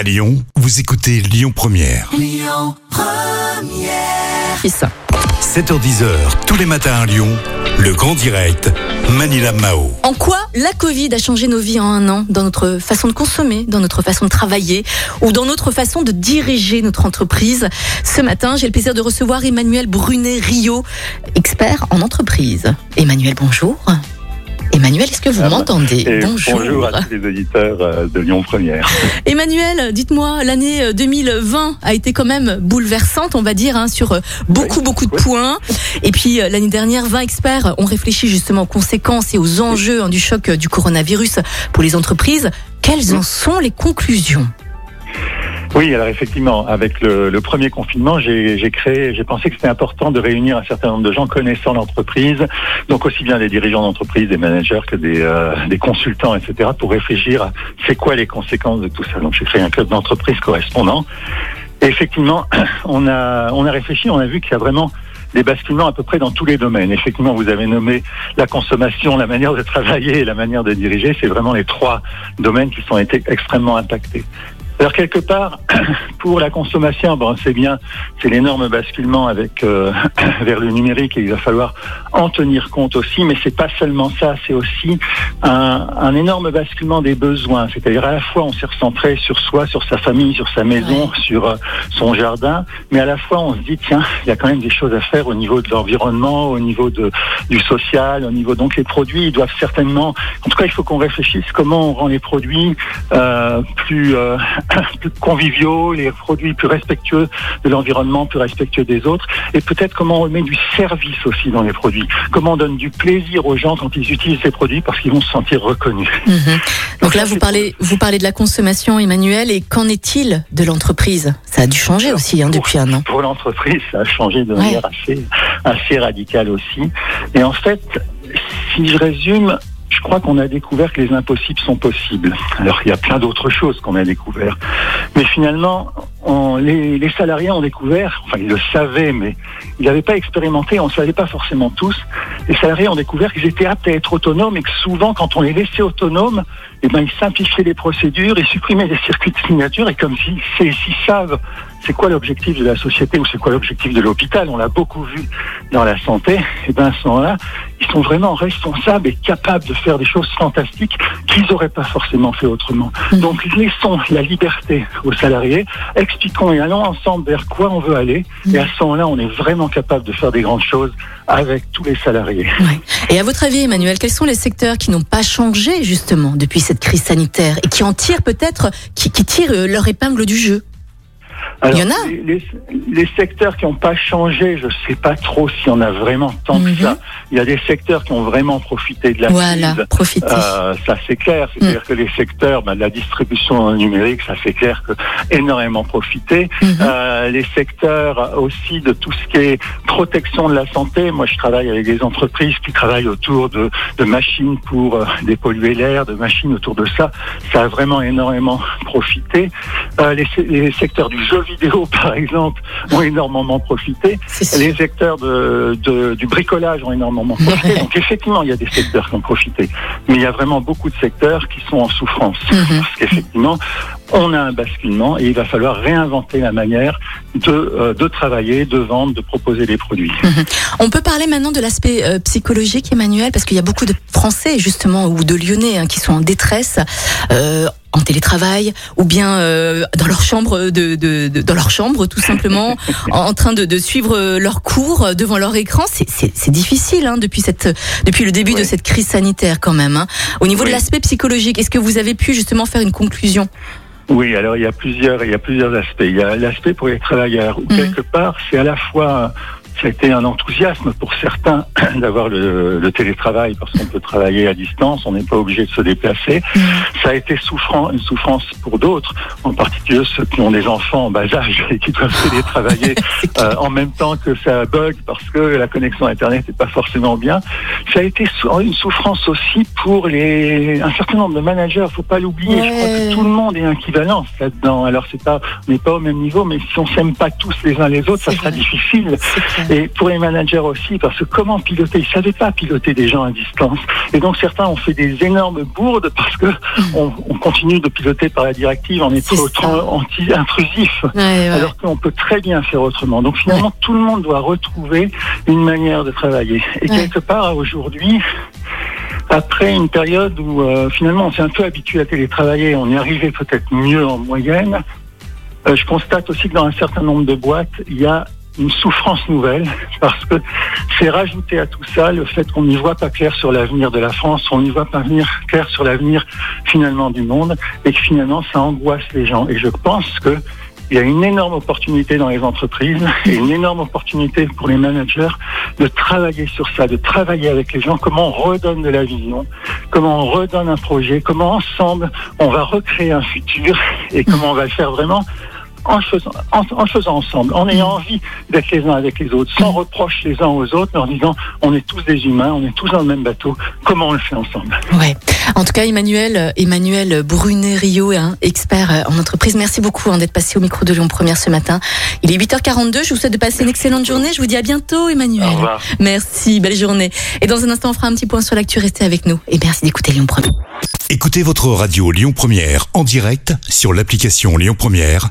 À Lyon, vous écoutez Lyon Première. Fils. 7h10h, tous les matins à Lyon, le grand direct, Manila Mao. En quoi la Covid a changé nos vies en un an Dans notre façon de consommer, dans notre façon de travailler ou dans notre façon de diriger notre entreprise? Ce matin, j'ai le plaisir de recevoir Emmanuel Brunet-Rio, expert en entreprise. Emmanuel, bonjour. Emmanuel, est-ce que vous Ah m'entendez bonjour à tous les auditeurs euh, de Lyon Première. Emmanuel, dites-moi, l'année euh, 2020 a été quand même bouleversante, on va dire, hein, sur euh, beaucoup, Oui, beaucoup de oui. points. Et puis, euh, l'année dernière, 20 experts ont réfléchi justement aux conséquences et aux enjeux hein, du choc euh, du coronavirus pour les entreprises. Quelles en sont les conclusions? Oui, alors effectivement, avec le, le premier confinement, j'ai créé, j'ai pensé que c'était important de réunir un certain nombre de gens connaissant l'entreprise, donc aussi bien des dirigeants d'entreprise, des managers que des, euh, des consultants, etc., pour réfléchir à c'est quoi les conséquences de tout ça. Donc j'ai créé un club d'entreprise correspondant. Et effectivement, on a, on a réfléchi, on a vu qu'il y a vraiment des basculements à peu près dans tous les domaines. Effectivement, vous avez nommé la consommation, la manière de travailler et la manière de diriger. C'est vraiment les trois domaines qui sont été extrêmement impactés. Alors quelque part, pour la consommation, bon, c'est bien, c'est l'énorme basculement avec euh, vers le numérique et il va falloir en tenir compte aussi. Mais c'est pas seulement ça, c'est aussi un, un énorme basculement des besoins. C'est-à-dire à la fois on s'est recentré sur soi, sur sa famille, sur sa maison, sur euh, son jardin, mais à la fois on se dit tiens, il y a quand même des choses à faire au niveau de l'environnement, au niveau de, du social, au niveau donc les produits ils doivent certainement. En tout cas, il faut qu'on réfléchisse comment on rend les produits euh, plus euh, plus conviviaux, les produits plus respectueux de l'environnement, plus respectueux des autres, et peut-être comment on met du service aussi dans les produits. Comment on donne du plaisir aux gens quand ils utilisent ces produits parce qu'ils vont se sentir reconnus. Mhm. Donc là, vous parlez, vous parlez de la consommation, Emmanuel, et qu'en est-il de l'entreprise? Ça a dû changer aussi hein, depuis un an. Pour l'entreprise, ça a changé de manière assez, assez radicale aussi. Et en fait, si je résume, je crois qu'on a découvert que les impossibles sont possibles. Alors, il y a plein d'autres choses qu'on a découvert. Mais finalement, les, les salariés ont découvert, enfin, ils le savaient, mais ils n'avaient pas expérimenté, on ne savait pas forcément tous. Les salariés ont découvert qu'ils étaient aptes à être autonomes et que souvent, quand on les laissait autonomes, eh ben, ils simplifiaient les procédures, ils supprimaient les circuits de signature et comme s'ils savent c'est quoi l'objectif de la société ou c'est quoi l'objectif de l'hôpital, on l'a beaucoup vu dans la santé, et bien à ce moment-là, ils sont vraiment responsables et capables de faire des choses fantastiques qu'ils n'auraient pas forcément fait autrement. Mhm. Donc laissons la liberté aux salariés, expliquons et allons ensemble vers quoi on veut aller, et à ce moment-là, on est vraiment capable de faire des grandes choses avec tous les salariés. Ouais. Et à votre avis, Emmanuel, quels sont les secteurs qui n'ont pas changé justement depuis cette crise sanitaire et qui en tirent peut-être, qui, qui tirent euh, leur épingle du jeu Alors, Il y en a. Les, les- les secteurs qui n'ont pas changé, je ne sais pas trop s'il y en a vraiment tant Mhm. que ça. Il y a des secteurs qui ont vraiment profité de la Voilà, crise. Euh, ça c'est clair, c'est-à-dire que les secteurs bah, de la distribution numérique, ça c'est clair que énormément profité. Mhm. Euh, les secteurs aussi de tout ce qui est protection de la santé. Moi, je travaille avec des entreprises qui travaillent autour de, de machines pour euh, dépolluer l'air, de machines autour de ça. Ça a vraiment énormément profité. Euh, les, les secteurs du jeu vidéo, par exemple, ont énormément profité. Les secteurs de, de- du bricolage ont énormément profité. Ouais. Donc effectivement, il y a des secteurs qui ont profité. Mais il y a vraiment beaucoup de secteurs qui sont en souffrance. Mhm. Parce qu'effectivement, on a un basculement et il va falloir réinventer la manière de, euh, de travailler, de vendre, de proposer des produits. On peut parler maintenant de l'aspect euh, psychologique, Emmanuel, parce qu'il y a beaucoup de Français justement ou de Lyonnais hein, qui sont en détresse. euh, en télétravail ou bien euh, dans leur chambre de, de, de- dans leur chambre tout simplement en, train de, de suivre euh, leurs cours euh, devant leur écran c'est- difficile hein, depuis cette depuis le début de cette crise sanitaire quand même hein. au niveau de l'aspect psychologique est-ce que vous avez pu justement faire une conclusion? Oui, alors il y a plusieurs, il y a plusieurs aspects. Il y a l'aspect pour les travailleurs, où Mhm. quelque part, c'est à la fois, ça a été un enthousiasme pour certains d'avoir le, le télétravail parce qu'on peut travailler à distance, on n'est pas obligé de se déplacer. Ça a été souffrant, une souffrance pour d'autres, en particulier ceux qui ont des enfants en bas âge et qui doivent télétravailler euh, en même temps que ça bug parce que la connexion Internet n'est pas forcément bien. Ça a été une souffrance aussi pour les, un certain nombre de managers, faut pas l'oublier. Je crois que tout le monde est équivalent là-dedans. Alors c'est pas, on n'est pas au même niveau, mais si on s'aime pas tous les uns les autres, ça sera difficile. Et pour les managers aussi, parce que comment piloter? Ils savaient pas piloter des gens à distance. Et donc certains ont fait des énormes bourdes parce que on, on continue de piloter par la directive en étant anti-intrusif, alors qu'on peut très bien faire autrement. Donc finalement, tout le monde doit retrouver une manière de travailler. Et quelque part, aujourd'hui, après une période où euh, finalement on s'est un peu habitué à télétravailler, on y arrivait peut-être mieux en moyenne, euh, je constate aussi que dans un certain nombre de boîtes, il y a une souffrance nouvelle parce que c'est rajouter à tout ça le fait qu'on n'y voit pas clair sur l'avenir de la France, on n'y voit pas venir clair sur l'avenir finalement du monde et que finalement ça angoisse les gens. Et je pense que il y a une énorme opportunité dans les entreprises et une énorme opportunité pour les managers de travailler sur ça, de travailler avec les gens, comment on redonne de la vision, comment on redonne un projet, comment ensemble on va recréer un futur et comment on va le faire vraiment en faisant, en, faisant ensemble, en ayant envie d'être les uns avec les autres, sans reproche les uns aux autres, en disant on est tous des humains, on est tous dans le même bateau, comment on le fait ensemble? Ouais. En tout cas, Emmanuel, Emmanuel Brunet-Rio, hein, expert euh, en entreprise, merci beaucoup hein, d'être passé au micro de Lyon Première ce matin. Il est 8h42, je vous souhaite de passer une excellente journée, je vous dis à bientôt Emmanuel. Au revoir. Merci, belle journée. Et dans un instant, on fera un petit point sur l'actu, restez avec nous. Et merci d'écouter Lyon Première. Écoutez votre radio Lyon Première en direct sur l'application Lyon Première